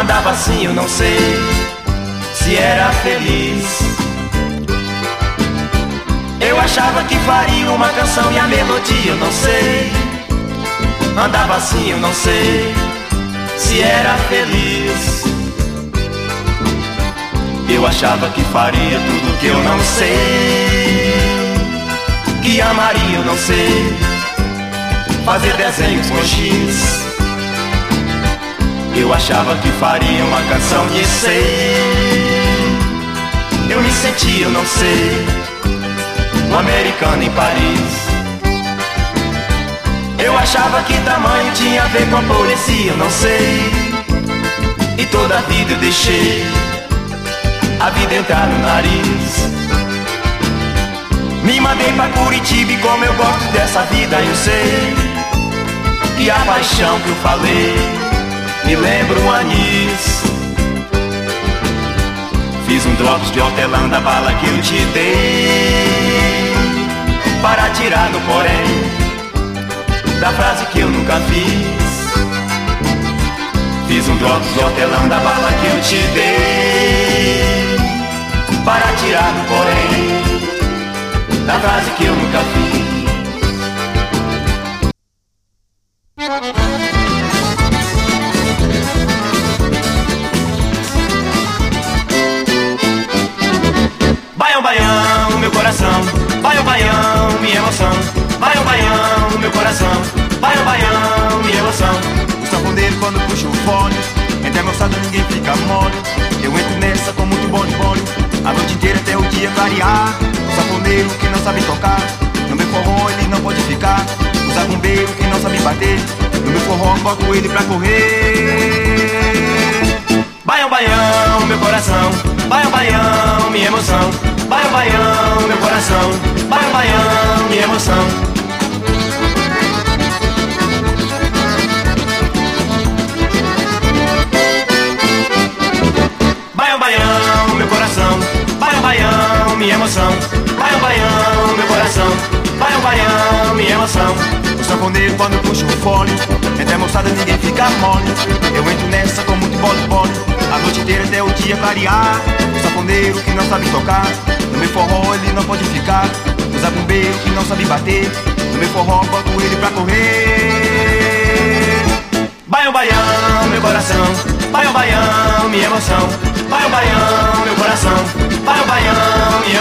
Andava assim, eu não sei se era feliz. Eu achava que faria uma canção e a melodia, eu não sei. Andava assim, eu não sei se era feliz. Eu achava que faria tudo que eu não sei. Que amaria, eu não sei. Fazer desenhos com X. Eu achava que faria uma canção de ser. Eu me sentia, eu não sei, um americano em Paris. Eu achava que tamanho tinha a ver com poesia, eu não sei. E toda a vida eu deixei a vida entrar no nariz. Me mandei pra Curitiba e como eu gosto dessa vida, eu sei que a paixão que eu falei me lembro um anis. Fiz um drops de hortelã da bala que eu te dei Para tirar no porém Da frase que eu nunca fiz. Fiz um drops de hortelã da bala que eu te dei Para tirar no porém Da frase que eu nunca fiz coração, vai o baião, minha emoção. Vai o baião, meu coração, vai o baião, minha emoção. O sanfoneiro quando puxa o fone, entre a moçada ninguém fica mole. Eu entro nessa com muito bom de bole, a noite inteira até o dia clarear. O sanfoneiro que não sabe tocar, no meu forró ele não pode ficar. O zabumbeiro que não sabe bater, no meu forró boto ele pra correr. Baião, baião, meu coração, baião, baião, minha emoção. Baião, baião, meu coração. Baião, baião, minha emoção. Baião, baião, meu coração. Baião, baião, minha emoção. Baião, baião, meu coração. Baião, baião, minha emoção. O sanfoneiro quando puxa o fole Entre a ninguém fica mole. Eu entro nessa com muito bole-bole A noite inteira até o dia clarear. O sanfoneiro que não sabe tocar no meu forró ele não pode ficar. O zabumbeiro que não sabe bater. No meu forró boto ele pra correr. Baião, baião, meu coração. Baião, baião, minha emoção. Baião, baião, meu coração. Baião, baião, minha